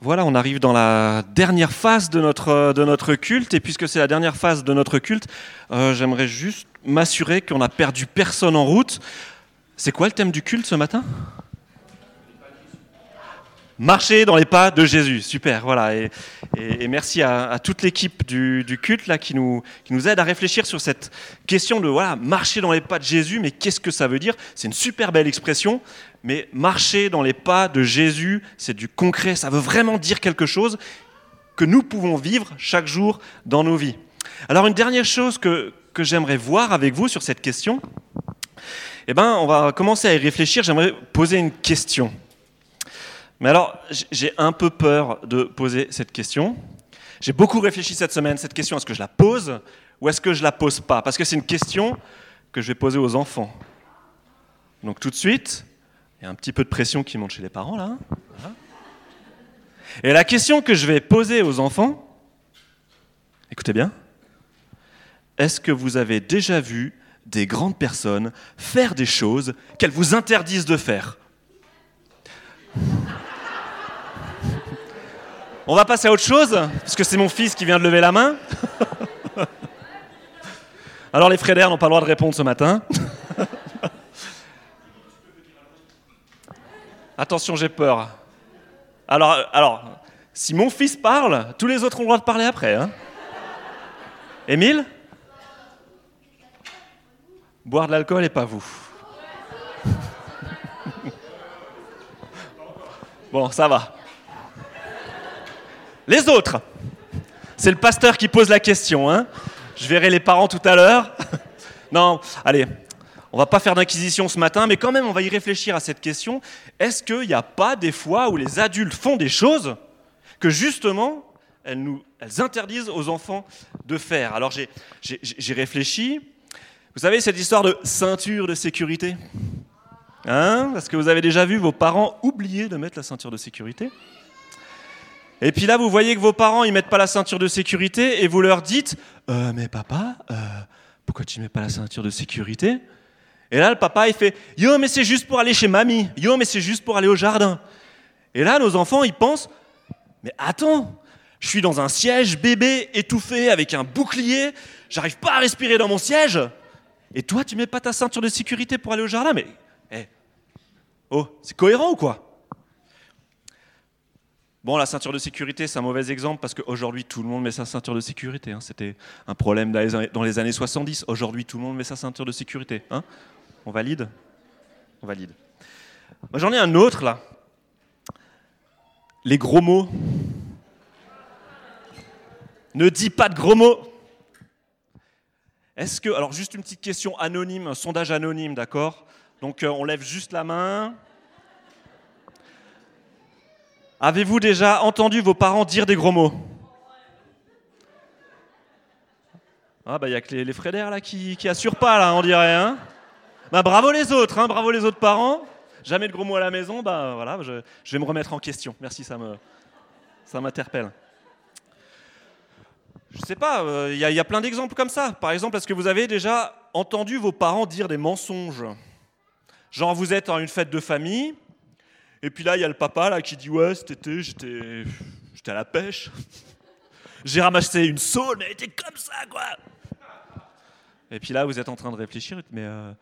Voilà, on arrive dans la dernière phase de notre, de notre culte, et puisque c'est la dernière phase de notre culte, euh, j'aimerais juste m'assurer qu'on n'a perdu personne en route. C'est quoi le thème du culte ce matin? Marcher dans les pas de Jésus, super, voilà. Et, merci à, toute l'équipe du, du, culte là, qui, nous, qui nous aide à réfléchir sur cette question de voilà, marcher dans les pas de Jésus, mais qu'est-ce que ça veut dire? C'est une super belle expression, mais marcher dans les pas de Jésus, c'est du concret, ça veut vraiment dire quelque chose que nous pouvons vivre chaque jour dans nos vies. Alors une dernière chose que, que j'aimerais voir avec vous sur cette question, eh ben, on va commencer à y réfléchir, j'aimerais poser une question. Mais alors, j'ai un peu peur de poser cette question. J'ai beaucoup réfléchi cette semaine, cette question, est-ce que je la pose ou est-ce que je la pose pas? Parce que c'est une question que je vais poser aux enfants. Donc tout de suite, il y a un petit peu de pression qui monte chez les parents là. Et la question que je vais poser aux enfants, écoutez bien, est-ce que vous avez déjà vu des grandes personnes faire des choses qu'elles vous interdisent de faire? On va passer à autre chose, parce que c'est mon fils qui vient de lever la main. Alors les frères n'ont pas le droit de répondre ce matin. Attention, j'ai peur. Alors, alors, si mon fils parle, tous les autres ont le droit de parler après. Hein Émile? Boire de l'alcool et pas vous. Bon, ça va. Les autres C'est le pasteur qui pose la question. Hein Je verrai les parents tout à l'heure. non, allez, on va pas faire d'inquisition ce matin, mais quand même, on va y réfléchir à cette question. Est-ce qu'il n'y a pas des fois où les adultes font des choses que justement, elles, interdisent aux enfants de faire? Alors j'ai réfléchi. Vous savez, cette histoire de ceinture de sécurité? Hein? Est-ce que vous avez déjà vu vos parents oublier de mettre la ceinture de sécurité? Et puis là, vous voyez que vos parents, ils mettent pas la ceinture de sécurité et vous leur dites euh, Mais papa, euh, pourquoi tu mets pas la ceinture de sécurité? Et là, le papa, il fait Yo, mais c'est juste pour aller chez mamie. Yo, mais c'est juste pour aller au jardin. Et là, nos enfants, ils pensent Mais attends, je suis dans un siège bébé étouffé avec un bouclier, j'arrive pas à respirer dans mon siège. Et toi, tu mets pas ta ceinture de sécurité pour aller au jardin? Mais, eh, oh, c'est cohérent ou quoi? Bon, la ceinture de sécurité, c'est un mauvais exemple parce qu'aujourd'hui, tout le monde met sa ceinture de sécurité. Hein. C'était un problème dans les années 70. Aujourd'hui, tout le monde met sa ceinture de sécurité. Hein. On valide? On valide. J'en ai un autre, là. Les gros mots. Ne dis pas de gros mots. Est-ce que. Alors, juste une petite question anonyme, un sondage anonyme, d'accord? Donc, euh, on lève juste la main. Avez-vous déjà entendu vos parents dire des gros mots Ah bah il y a que les, les frères là qui, qui assurent pas là, on dirait. Hein bah bravo les autres, hein, bravo les autres parents. Jamais de gros mots à la maison, bah voilà, je, vais me remettre en question. Merci, ça me, ça m'interpelle. Je sais pas, euh, il y, y, a plein d'exemples comme ça. Par exemple, est-ce que vous avez déjà entendu vos parents dire des mensonges? Genre vous êtes en une fête de famille et puis là, il y a le papa là, qui dit Ouais, cet été, j'étais, j'étais à la pêche. J'ai ramassé une saule, mais elle était comme ça, quoi. Et puis là, vous êtes en train de réfléchir, mais euh,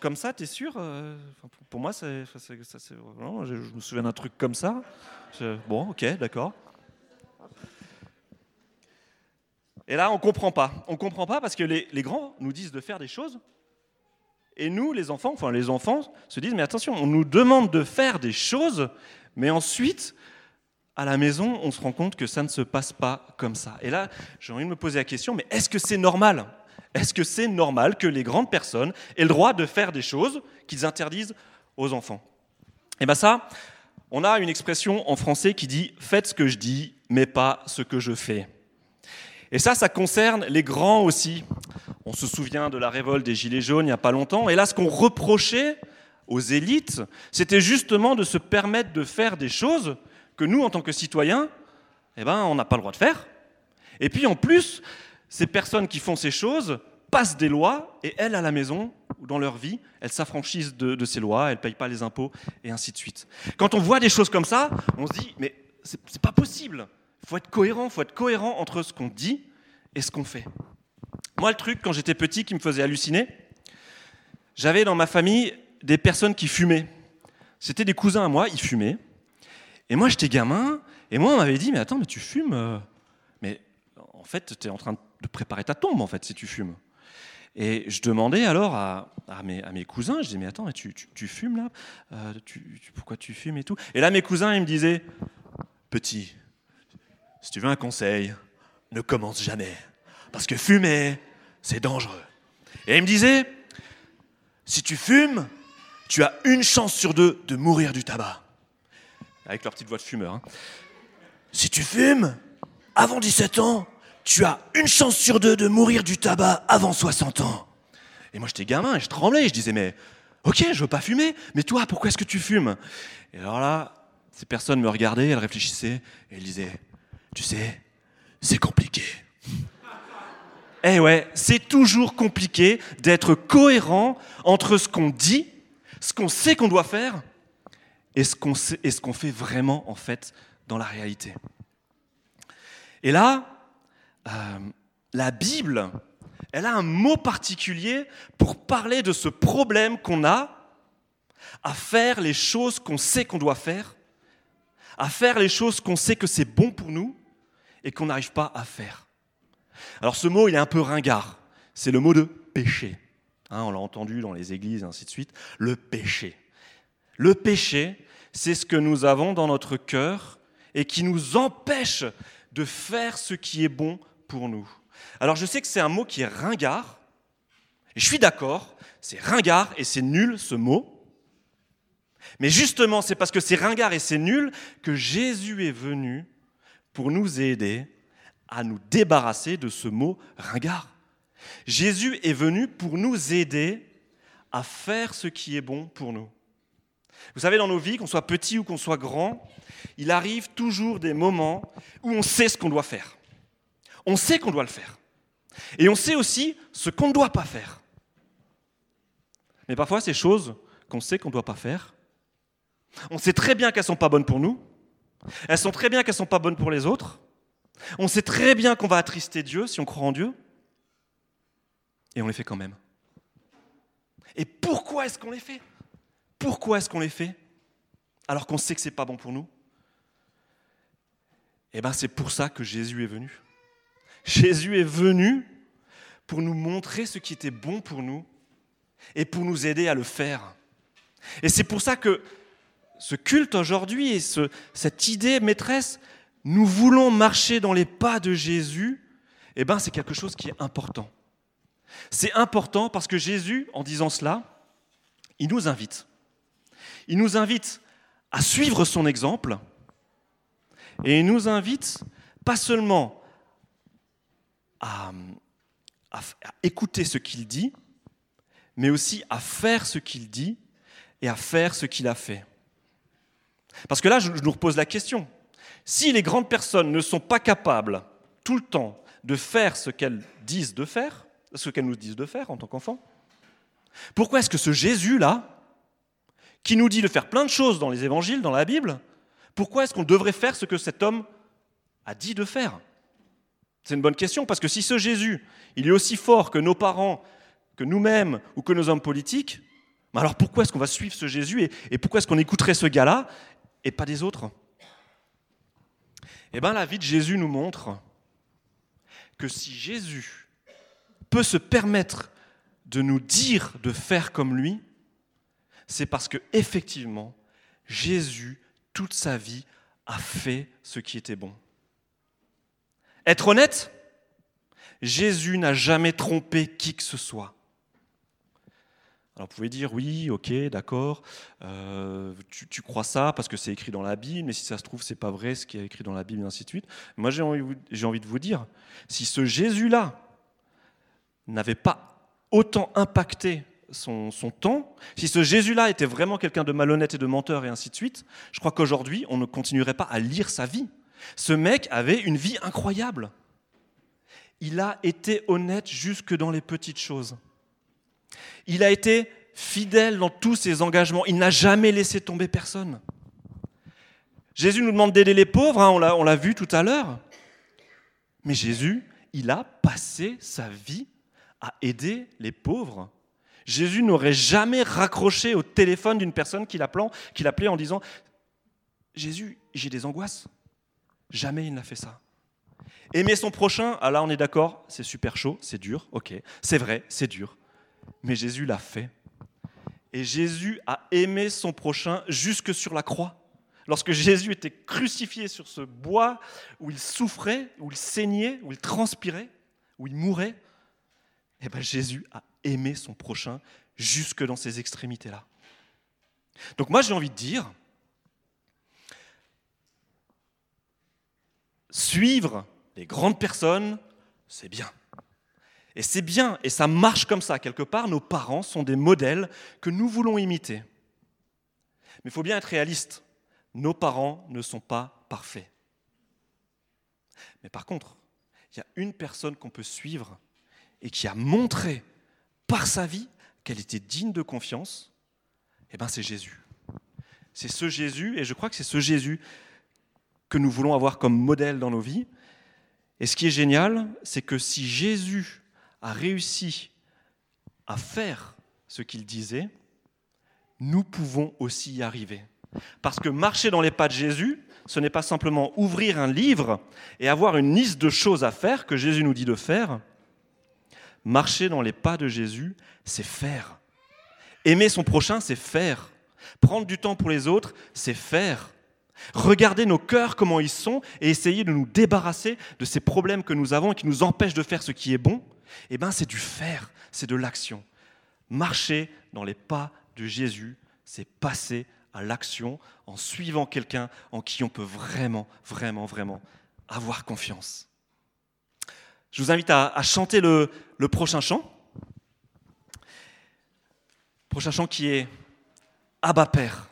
comme ça, t'es sûr euh, Pour moi, c'est, je, me souviens d'un truc comme ça. bon, ok, d'accord. Et là, on comprend pas. On comprend pas parce que les, les grands nous disent de faire des choses et nous, les enfants, enfin les enfants, se disent, mais attention, on nous demande de faire des choses, mais ensuite, à la maison, on se rend compte que ça ne se passe pas comme ça. Et là, j'ai envie de me poser la question, mais est-ce que c'est normal? Est-ce que c'est normal que les grandes personnes aient le droit de faire des choses qu'ils interdisent aux enfants? Et eh bien ça, on a une expression en français qui dit « faites ce que je dis, mais pas ce que je fais ». Et ça, ça concerne les grands aussi. On se souvient de la révolte des Gilets jaunes il n'y a pas longtemps. Et là, ce qu'on reprochait aux élites, c'était justement de se permettre de faire des choses que nous, en tant que citoyens, eh ben, on n'a pas le droit de faire. Et puis en plus, ces personnes qui font ces choses passent des lois et elles, à la maison ou dans leur vie, elles s'affranchissent de, ces lois, elles ne payent pas les impôts et ainsi de suite. Quand on voit des choses comme ça, on se dit, mais c'est pas possible. Il faut être cohérent, il faut être cohérent entre ce qu'on dit et ce qu'on fait. Moi, le truc, quand j'étais petit, qui me faisait halluciner, j'avais dans ma famille des personnes qui fumaient. C'était des cousins à moi, ils fumaient. Et moi, j'étais gamin, et moi, on m'avait dit, mais attends, mais tu fumes euh, Mais en fait, tu es en train de préparer ta tombe, en fait, si tu fumes. Et je demandais alors à, mes, cousins, je disais, mais attends, mais tu, fumes là euh, Pourquoi tu fumes et tout? Et là, mes cousins, ils me disaient, petit, si tu veux un conseil, ne commence jamais. Parce que fumer, c'est dangereux. Et ils me disaient, si tu fumes, tu as une chance sur deux de mourir du tabac. Avec leur petite voix de fumeur. Hein. Si tu fumes, avant 17 ans, tu as une chance sur deux de mourir du tabac avant 60 ans. Et moi, j'étais gamin et je tremblais. Je disais, mais ok, je veux pas fumer, mais toi, pourquoi est-ce que tu fumes? Et alors là, ces personnes me regardaient, elles réfléchissaient et elles disaient, tu sais, c'est compliqué. Eh ouais, c'est toujours compliqué d'être cohérent entre ce qu'on dit, ce qu'on sait qu'on doit faire, et ce qu'on fait vraiment en fait dans la réalité. Et là, euh, la Bible, elle a un mot particulier pour parler de ce problème qu'on a à faire les choses qu'on sait qu'on doit faire, à faire les choses qu'on sait que c'est bon pour nous et qu'on n'arrive pas à faire. Alors ce mot, il est un peu ringard. C'est le mot de péché. Hein, on l'a entendu dans les églises ainsi de suite. Le péché. Le péché, c'est ce que nous avons dans notre cœur et qui nous empêche de faire ce qui est bon pour nous. Alors je sais que c'est un mot qui est ringard, et je suis d'accord, c'est ringard et c'est nul ce mot. Mais justement, c'est parce que c'est ringard et c'est nul que Jésus est venu pour nous aider à nous débarrasser de ce mot ringard. Jésus est venu pour nous aider à faire ce qui est bon pour nous. Vous savez, dans nos vies, qu'on soit petit ou qu'on soit grand, il arrive toujours des moments où on sait ce qu'on doit faire. On sait qu'on doit le faire. Et on sait aussi ce qu'on ne doit pas faire. Mais parfois, ces choses qu'on sait qu'on ne doit pas faire, on sait très bien qu'elles ne sont pas bonnes pour nous, elles sont très bien qu'elles ne sont pas bonnes pour les autres, on sait très bien qu'on va attrister Dieu si on croit en Dieu, et on les fait quand même. Et pourquoi est-ce qu'on les fait? Pourquoi est-ce qu'on les fait? Alors qu'on sait que ce n'est pas bon pour nous? Eh bien, c'est pour ça que Jésus est venu. Jésus est venu pour nous montrer ce qui était bon pour nous et pour nous aider à le faire. Et c'est pour ça que ce culte aujourd'hui et cette idée maîtresse, nous voulons marcher dans les pas de Jésus, eh ben, c'est quelque chose qui est important. C'est important parce que Jésus, en disant cela, il nous invite. Il nous invite à suivre son exemple et il nous invite pas seulement à, à écouter ce qu'il dit, mais aussi à faire ce qu'il dit et à faire ce qu'il a fait. Parce que là, je nous repose la question. Si les grandes personnes ne sont pas capables tout le temps de faire ce qu'elles disent de faire, ce qu'elles nous disent de faire en tant qu'enfants, pourquoi est-ce que ce Jésus-là, qui nous dit de faire plein de choses dans les évangiles, dans la Bible, pourquoi est-ce qu'on devrait faire ce que cet homme a dit de faire? C'est une bonne question, parce que si ce Jésus, il est aussi fort que nos parents, que nous-mêmes ou que nos hommes politiques, alors pourquoi est-ce qu'on va suivre ce Jésus et, et pourquoi est-ce qu'on écouterait ce gars-là et pas des autres? Eh bien, la vie de Jésus nous montre que si Jésus peut se permettre de nous dire de faire comme lui, c'est parce que effectivement, Jésus, toute sa vie, a fait ce qui était bon. Être honnête, Jésus n'a jamais trompé qui que ce soit. Alors vous pouvez dire oui, ok, d'accord, euh, tu, crois ça parce que c'est écrit dans la Bible, mais si ça se trouve, c'est pas vrai ce qui est écrit dans la Bible, et ainsi de suite. Moi, j'ai envie, de vous dire, si ce Jésus-là n'avait pas autant impacté son, son temps, si ce Jésus-là était vraiment quelqu'un de malhonnête et de menteur et ainsi de suite, je crois qu'aujourd'hui, on ne continuerait pas à lire sa vie. Ce mec avait une vie incroyable. Il a été honnête jusque dans les petites choses. Il a été fidèle dans tous ses engagements. Il n'a jamais laissé tomber personne. Jésus nous demande d'aider les pauvres, hein, on l'a vu tout à l'heure. Mais Jésus, il a passé sa vie à aider les pauvres. Jésus n'aurait jamais raccroché au téléphone d'une personne qu'il appelait, en disant Jésus, j'ai des angoisses. Jamais il n'a fait ça. Aimer son prochain, ah là on est d'accord, c'est super chaud, c'est dur, ok, c'est vrai, c'est dur. Mais Jésus l'a fait. Et Jésus a aimé son prochain jusque sur la croix. Lorsque Jésus était crucifié sur ce bois où il souffrait, où il saignait, où il transpirait, où il mourait, eh ben Jésus a aimé son prochain jusque dans ces extrémités-là. Donc moi j'ai envie de dire, suivre les grandes personnes, c'est bien. Et c'est bien, et ça marche comme ça. Quelque part, nos parents sont des modèles que nous voulons imiter. Mais il faut bien être réaliste. Nos parents ne sont pas parfaits. Mais par contre, il y a une personne qu'on peut suivre et qui a montré par sa vie qu'elle était digne de confiance, eh ben c'est Jésus. C'est ce Jésus, et je crois que c'est ce Jésus que nous voulons avoir comme modèle dans nos vies. Et ce qui est génial, c'est que si Jésus a réussi à faire ce qu'il disait, nous pouvons aussi y arriver. Parce que marcher dans les pas de Jésus, ce n'est pas simplement ouvrir un livre et avoir une liste de choses à faire que Jésus nous dit de faire. Marcher dans les pas de Jésus, c'est faire. Aimer son prochain, c'est faire. Prendre du temps pour les autres, c'est faire. Regarder nos cœurs, comment ils sont, et essayer de nous débarrasser de ces problèmes que nous avons et qui nous empêchent de faire ce qui est bon, eh bien c'est du faire, c'est de l'action. Marcher dans les pas de Jésus, c'est passer à l'action en suivant quelqu'un en qui on peut vraiment, vraiment, vraiment avoir confiance. Je vous invite à, chanter le, le prochain chant. Prochain chant qui est Abba Père.